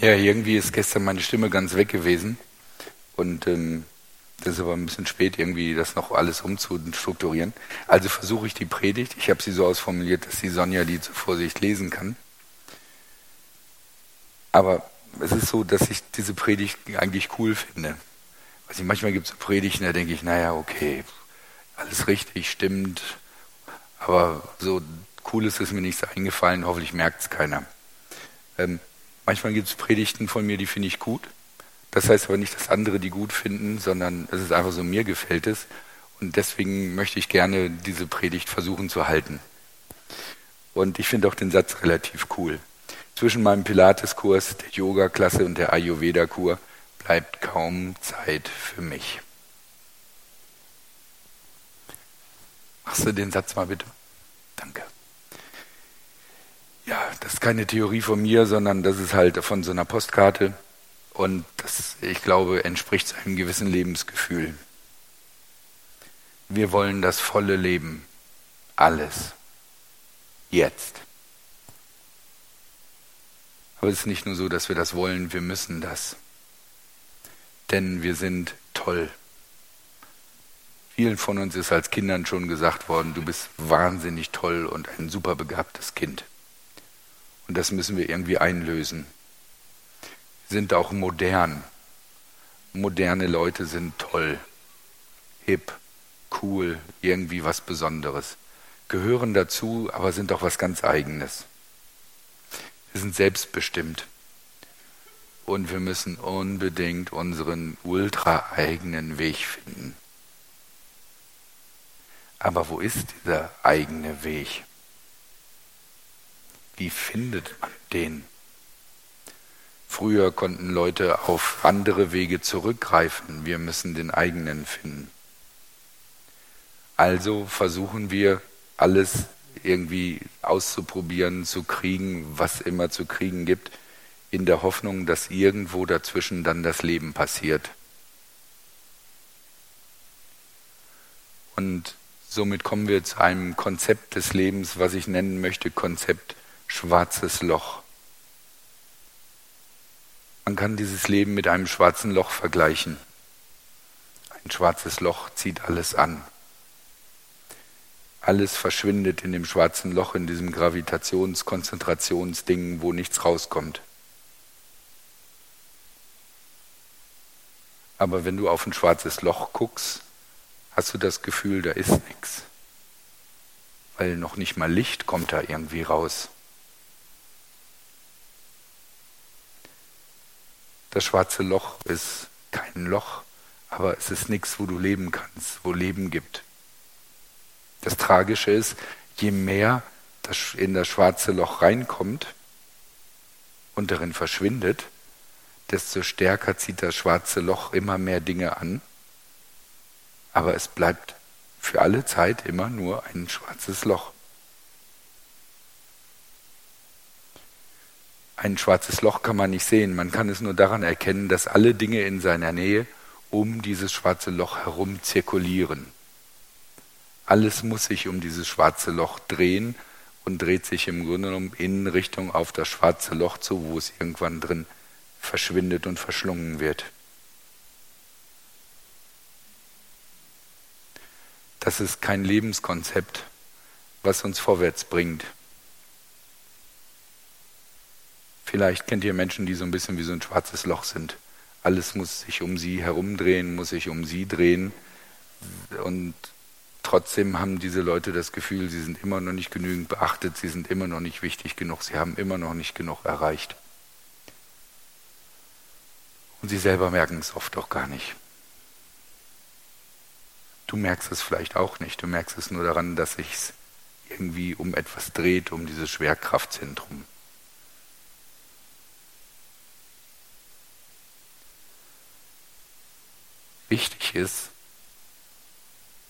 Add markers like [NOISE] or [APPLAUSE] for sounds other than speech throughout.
Ja, irgendwie ist gestern meine Stimme ganz weg gewesen. Und ähm, das ist aber ein bisschen spät, irgendwie das noch alles umzustrukturieren. Also versuche ich die Predigt. Ich habe sie so ausformuliert, dass die Sonja die zur Vorsicht lesen kann. Aber es ist so, dass ich diese Predigt eigentlich cool finde. Also manchmal gibt es Predigten, da denke ich, naja, okay, alles richtig, stimmt. Aber so cool ist es mir nicht eingefallen, hoffentlich merkt es keiner. Ähm, Manchmal gibt es Predigten von mir, die finde ich gut. Das heißt aber nicht, dass andere die gut finden, sondern es ist einfach so, mir gefällt es. Und deswegen möchte ich gerne diese Predigt versuchen zu halten. Und ich finde auch den Satz relativ cool. Zwischen meinem Pilates-Kurs, der Yoga-Klasse und der Ayurveda-Kur bleibt kaum Zeit für mich. Machst du den Satz mal bitte? Danke. Ja, das ist keine Theorie von mir, sondern das ist halt von so einer Postkarte. Und das, ich glaube, entspricht einem gewissen Lebensgefühl. Wir wollen das volle Leben. Alles. Jetzt. Aber es ist nicht nur so, dass wir das wollen, wir müssen das. Denn wir sind toll. Vielen von uns ist als Kindern schon gesagt worden, du bist wahnsinnig toll und ein super begabtes Kind. Und das müssen wir irgendwie einlösen. Sind auch modern. Moderne Leute sind toll, hip, cool, irgendwie was Besonderes. Gehören dazu, aber sind auch was ganz Eigenes. Wir sind selbstbestimmt. Und wir müssen unbedingt unseren ultra eigenen Weg finden. Aber wo ist dieser eigene Weg? Wie findet man den? Früher konnten Leute auf andere Wege zurückgreifen. Wir müssen den eigenen finden. Also versuchen wir alles irgendwie auszuprobieren, zu kriegen, was immer zu kriegen gibt, in der Hoffnung, dass irgendwo dazwischen dann das Leben passiert. Und somit kommen wir zu einem Konzept des Lebens, was ich nennen möchte, Konzept schwarzes Loch. Man kann dieses Leben mit einem schwarzen Loch vergleichen. Ein schwarzes Loch zieht alles an. Alles verschwindet in dem schwarzen Loch, in diesem Gravitationskonzentrationsding, wo nichts rauskommt. Aber wenn du auf ein schwarzes Loch guckst, hast du das Gefühl, da ist nichts. Weil noch nicht mal Licht kommt da irgendwie raus. Das schwarze Loch ist kein Loch, aber es ist nichts, wo du leben kannst, wo Leben gibt. Das Tragische ist, je mehr das in das schwarze Loch reinkommt und darin verschwindet, desto stärker zieht das schwarze Loch immer mehr Dinge an. Aber es bleibt für alle Zeit immer nur ein schwarzes Loch. Ein schwarzes Loch kann man nicht sehen, man kann es nur daran erkennen, dass alle Dinge in seiner Nähe um dieses schwarze Loch herum zirkulieren. Alles muss sich um dieses schwarze Loch drehen und dreht sich im Grunde genommen in Richtung auf das schwarze Loch zu, wo es irgendwann drin verschwindet und verschlungen wird. Das ist kein Lebenskonzept, was uns vorwärts bringt. Vielleicht kennt ihr Menschen, die so ein bisschen wie so ein schwarzes Loch sind. Alles muss sich um sie herumdrehen, muss sich um sie drehen. Und trotzdem haben diese Leute das Gefühl, sie sind immer noch nicht genügend beachtet, sie sind immer noch nicht wichtig genug, sie haben immer noch nicht genug erreicht. Und sie selber merken es oft auch gar nicht. Du merkst es vielleicht auch nicht, du merkst es nur daran, dass sich irgendwie um etwas dreht, um dieses Schwerkraftzentrum. Wichtig ist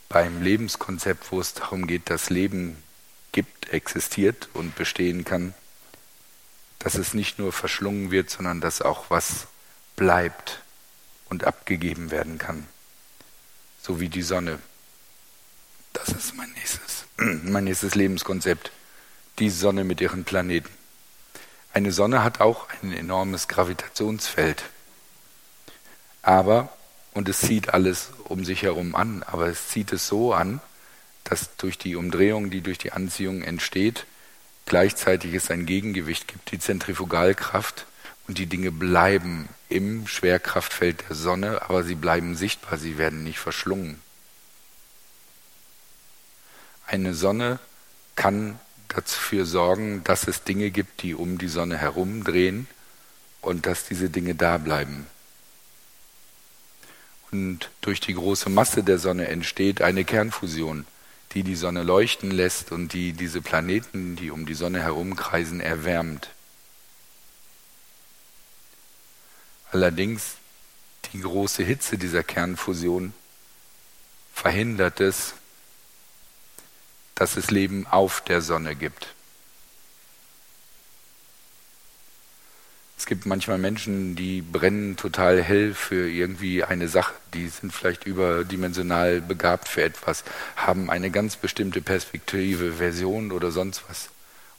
beim Lebenskonzept, wo es darum geht, dass Leben gibt, existiert und bestehen kann, dass es nicht nur verschlungen wird, sondern dass auch was bleibt und abgegeben werden kann. So wie die Sonne. Das ist mein nächstes, [CLEARS THROAT] mein nächstes Lebenskonzept. Die Sonne mit ihren Planeten. Eine Sonne hat auch ein enormes Gravitationsfeld. Aber, und es zieht alles um sich herum an, aber es zieht es so an, dass durch die Umdrehung, die durch die Anziehung entsteht, gleichzeitig es ein Gegengewicht gibt, die Zentrifugalkraft, und die Dinge bleiben im Schwerkraftfeld der Sonne, aber sie bleiben sichtbar, sie werden nicht verschlungen. Eine Sonne kann dafür sorgen, dass es Dinge gibt, die um die Sonne herumdrehen und dass diese Dinge da bleiben. Und durch die große Masse der Sonne entsteht eine Kernfusion, die die Sonne leuchten lässt und die diese Planeten, die um die Sonne herumkreisen, erwärmt. Allerdings die große Hitze dieser Kernfusion verhindert es, dass es Leben auf der Sonne gibt. Es gibt manchmal Menschen, die brennen total hell für irgendwie eine Sache, die sind vielleicht überdimensional begabt für etwas, haben eine ganz bestimmte Perspektive, Version oder sonst was.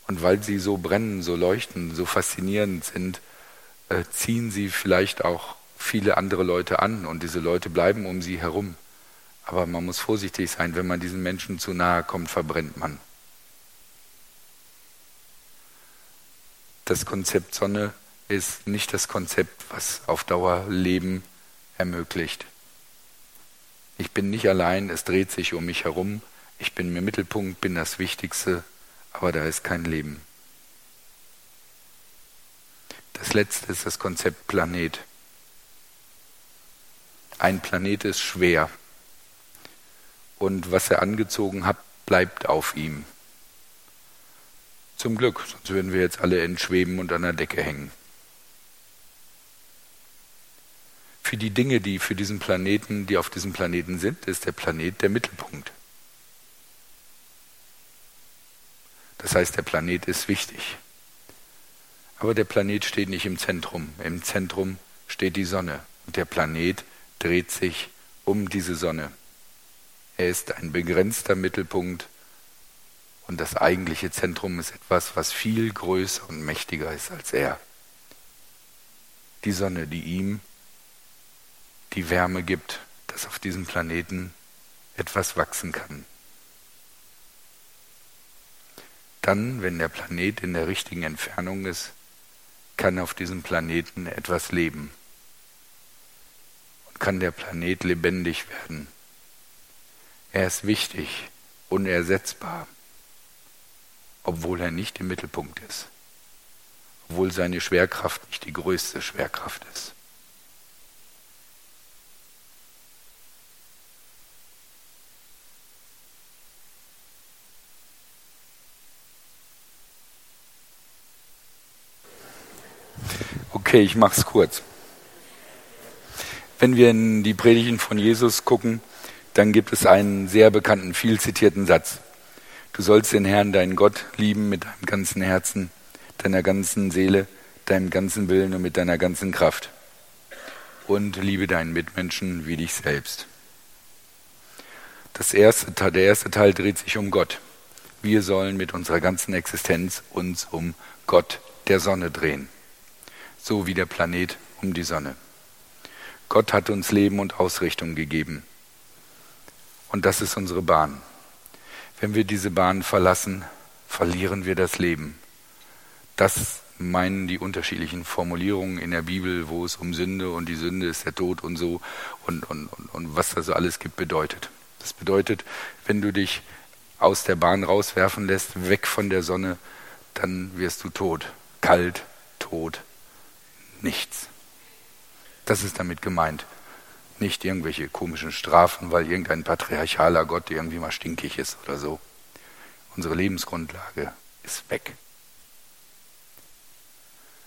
Und weil sie so brennen, so leuchten, so faszinierend sind, äh, ziehen sie vielleicht auch viele andere Leute an und diese Leute bleiben um sie herum. Aber man muss vorsichtig sein, wenn man diesen Menschen zu nahe kommt, verbrennt man. Das Konzept Sonne ist nicht das Konzept, was auf Dauer Leben ermöglicht. Ich bin nicht allein, es dreht sich um mich herum, ich bin im Mittelpunkt, bin das Wichtigste, aber da ist kein Leben. Das letzte ist das Konzept Planet. Ein Planet ist schwer. Und was er angezogen hat, bleibt auf ihm. Zum Glück, sonst würden wir jetzt alle entschweben und an der Decke hängen. Für die Dinge, die für diesen Planeten, die auf diesem Planeten sind, ist der Planet der Mittelpunkt. Das heißt, der Planet ist wichtig. Aber der Planet steht nicht im Zentrum. Im Zentrum steht die Sonne. Und der Planet dreht sich um diese Sonne. Er ist ein begrenzter Mittelpunkt und das eigentliche Zentrum ist etwas, was viel größer und mächtiger ist als er. Die Sonne, die ihm die Wärme gibt, dass auf diesem Planeten etwas wachsen kann. Dann, wenn der Planet in der richtigen Entfernung ist, kann auf diesem Planeten etwas leben und kann der Planet lebendig werden. Er ist wichtig, unersetzbar, obwohl er nicht im Mittelpunkt ist, obwohl seine Schwerkraft nicht die größte Schwerkraft ist. Okay, ich mache es kurz. Wenn wir in die Predigten von Jesus gucken, dann gibt es einen sehr bekannten, viel zitierten Satz. Du sollst den Herrn, deinen Gott, lieben mit deinem ganzen Herzen, deiner ganzen Seele, deinem ganzen Willen und mit deiner ganzen Kraft. Und liebe deinen Mitmenschen wie dich selbst. Das erste, der erste Teil dreht sich um Gott. Wir sollen mit unserer ganzen Existenz uns um Gott, der Sonne, drehen so wie der Planet um die Sonne. Gott hat uns Leben und Ausrichtung gegeben. Und das ist unsere Bahn. Wenn wir diese Bahn verlassen, verlieren wir das Leben. Das meinen die unterschiedlichen Formulierungen in der Bibel, wo es um Sünde und die Sünde ist der Tod und so und, und, und, und was da so alles gibt, bedeutet. Das bedeutet, wenn du dich aus der Bahn rauswerfen lässt, weg von der Sonne, dann wirst du tot, kalt, tot, nichts. Das ist damit gemeint. Nicht irgendwelche komischen Strafen, weil irgendein patriarchaler Gott irgendwie mal stinkig ist oder so. Unsere Lebensgrundlage ist weg.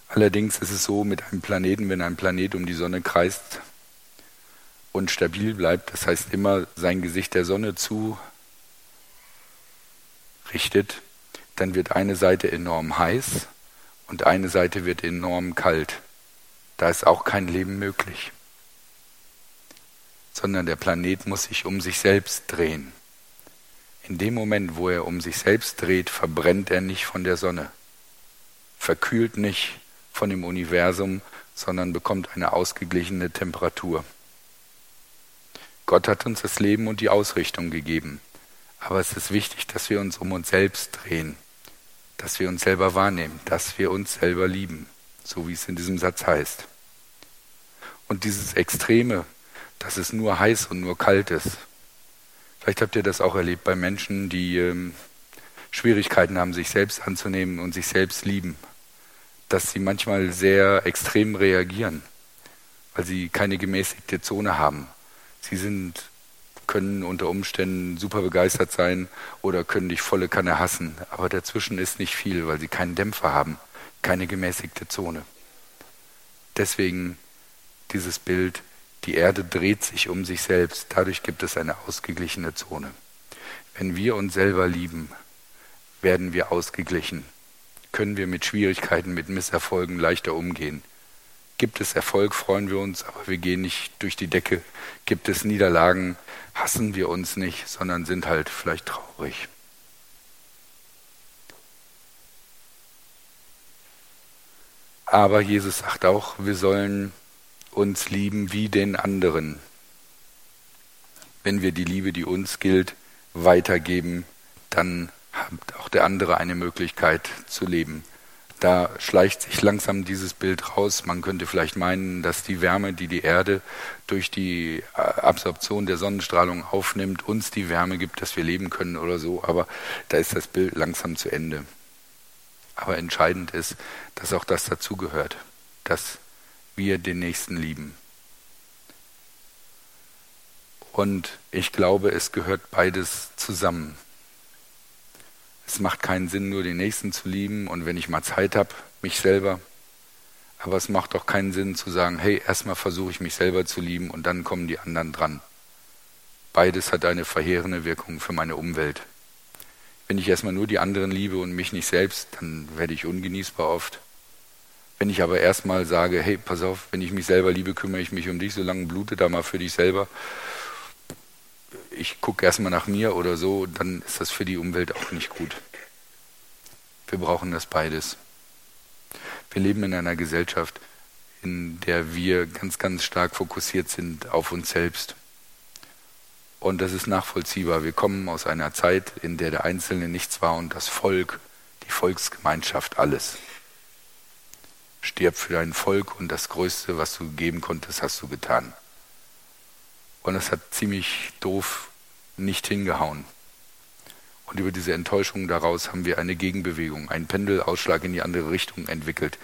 Allerdings ist es so mit einem Planeten, wenn ein Planet um die Sonne kreist und stabil bleibt, das heißt immer sein Gesicht der Sonne zu richtet, dann wird eine Seite enorm heiß und eine Seite wird enorm kalt da ist auch kein Leben möglich. Sondern der Planet muss sich um sich selbst drehen. In dem Moment, wo er um sich selbst dreht, verbrennt er nicht von der Sonne. verkühlt nicht von dem Universum, sondern bekommt eine ausgeglichene Temperatur. Gott hat uns das Leben und die Ausrichtung gegeben. Aber es ist wichtig, dass wir uns um uns selbst drehen, dass wir uns selber wahrnehmen, dass wir uns selber lieben, so wie es in diesem Satz heißt. Und dieses Extreme, dass es nur heiß und nur kalt ist, vielleicht habt ihr das auch erlebt bei Menschen, die ähm, Schwierigkeiten haben, sich selbst anzunehmen und sich selbst lieben, dass sie manchmal sehr extrem reagieren, weil sie keine gemäßigte Zone haben. Sie sind können unter Umständen super begeistert sein oder können dich volle Kanne hassen. Aber dazwischen ist nicht viel, weil sie keinen Dämpfer haben, keine gemäßigte Zone. Deswegen dieses Bild, die Erde dreht sich um sich selbst, dadurch gibt es eine ausgeglichene Zone. Wenn wir uns selber lieben, werden wir ausgeglichen, können wir mit Schwierigkeiten, mit Misserfolgen leichter umgehen. Gibt es Erfolg, freuen wir uns, aber wir gehen nicht durch die Decke. Gibt es Niederlagen, hassen wir uns nicht, sondern sind halt vielleicht traurig. Aber Jesus sagt auch, wir sollen uns lieben wie den anderen. Wenn wir die Liebe, die uns gilt, weitergeben, dann hat auch der andere eine Möglichkeit zu leben. Da schleicht sich langsam dieses Bild raus. Man könnte vielleicht meinen, dass die Wärme, die die Erde durch die äh, Absorption der Sonnenstrahlung aufnimmt, uns die Wärme gibt, dass wir leben können oder so. Aber da ist das Bild langsam zu Ende. Aber entscheidend ist, dass auch das dazugehört, dass wir den Nächsten lieben. Und ich glaube, es gehört beides zusammen. Es macht keinen Sinn, nur den Nächsten zu lieben und wenn ich mal Zeit habe, mich selber. Aber es macht auch keinen Sinn zu sagen, hey, erstmal versuche ich mich selber zu lieben und dann kommen die anderen dran. Beides hat eine verheerende Wirkung für meine Umwelt. Wenn ich erstmal nur die anderen liebe und mich nicht selbst, dann werde ich ungenießbar oft. Wenn ich aber erstmal sage, hey, pass auf, wenn ich mich selber liebe, kümmere ich mich um dich, solange blute da mal für dich selber ich gucke erstmal nach mir oder so, dann ist das für die Umwelt auch nicht gut. Wir brauchen das beides. Wir leben in einer Gesellschaft, in der wir ganz, ganz stark fokussiert sind auf uns selbst. Und das ist nachvollziehbar. Wir kommen aus einer Zeit, in der der Einzelne nichts war und das Volk, die Volksgemeinschaft alles. Stirb für dein Volk und das Größte, was du geben konntest, hast du getan. Und das hat ziemlich doof nicht hingehauen. Und über diese Enttäuschung daraus haben wir eine Gegenbewegung, einen Pendelausschlag in die andere Richtung entwickelt,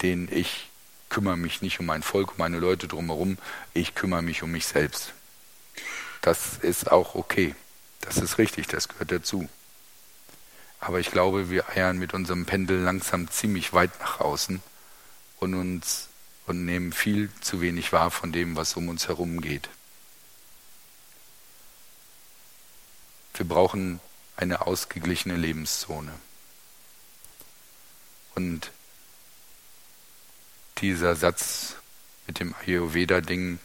den ich kümmere mich nicht um mein Volk, um meine Leute drumherum, ich kümmere mich um mich selbst. Das ist auch okay. Das ist richtig, das gehört dazu. Aber ich glaube, wir eiern mit unserem Pendel langsam ziemlich weit nach außen und uns und nehmen viel zu wenig wahr von dem, was um uns herum geht. Wir brauchen eine ausgeglichene Lebenszone. Und dieser Satz mit dem Ayurveda-Ding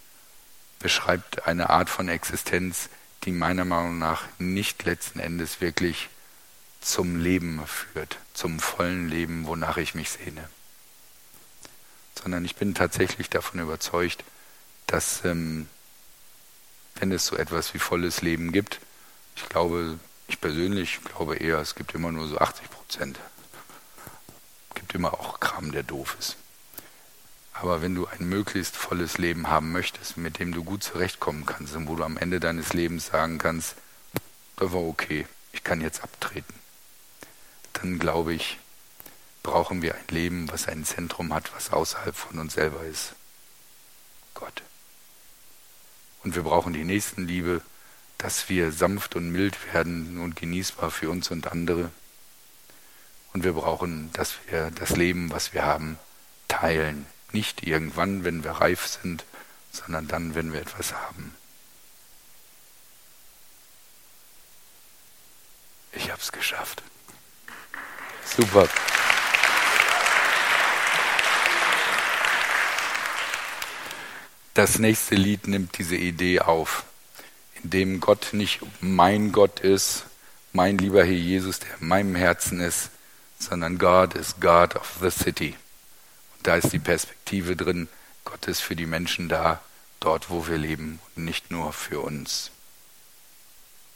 beschreibt eine Art von Existenz, die meiner Meinung nach nicht letzten Endes wirklich zum Leben führt, zum vollen Leben, wonach ich mich sehne. Sondern ich bin tatsächlich davon überzeugt, dass ähm, wenn es so etwas wie volles Leben gibt, ich glaube, ich persönlich glaube eher, es gibt immer nur so 80 Prozent. Es gibt immer auch Kram, der doof ist. Aber wenn du ein möglichst volles Leben haben möchtest, mit dem du gut zurechtkommen kannst und wo du am Ende deines Lebens sagen kannst, das war okay, ich kann jetzt abtreten, dann glaube ich, brauchen wir ein Leben, was ein Zentrum hat, was außerhalb von uns selber ist. Gott. Und wir brauchen die Nächstenliebe, dass wir sanft und mild werden und genießbar für uns und andere. Und wir brauchen, dass wir das Leben, was wir haben, teilen. Nicht irgendwann, wenn wir reif sind, sondern dann, wenn wir etwas haben. Ich habe es geschafft. Super. Das nächste Lied nimmt diese Idee auf in dem Gott nicht mein Gott ist, mein lieber Herr Jesus, der in meinem Herzen ist, sondern God ist God of the City. Und da ist die Perspektive drin, Gott ist für die Menschen da, dort wo wir leben und nicht nur für uns.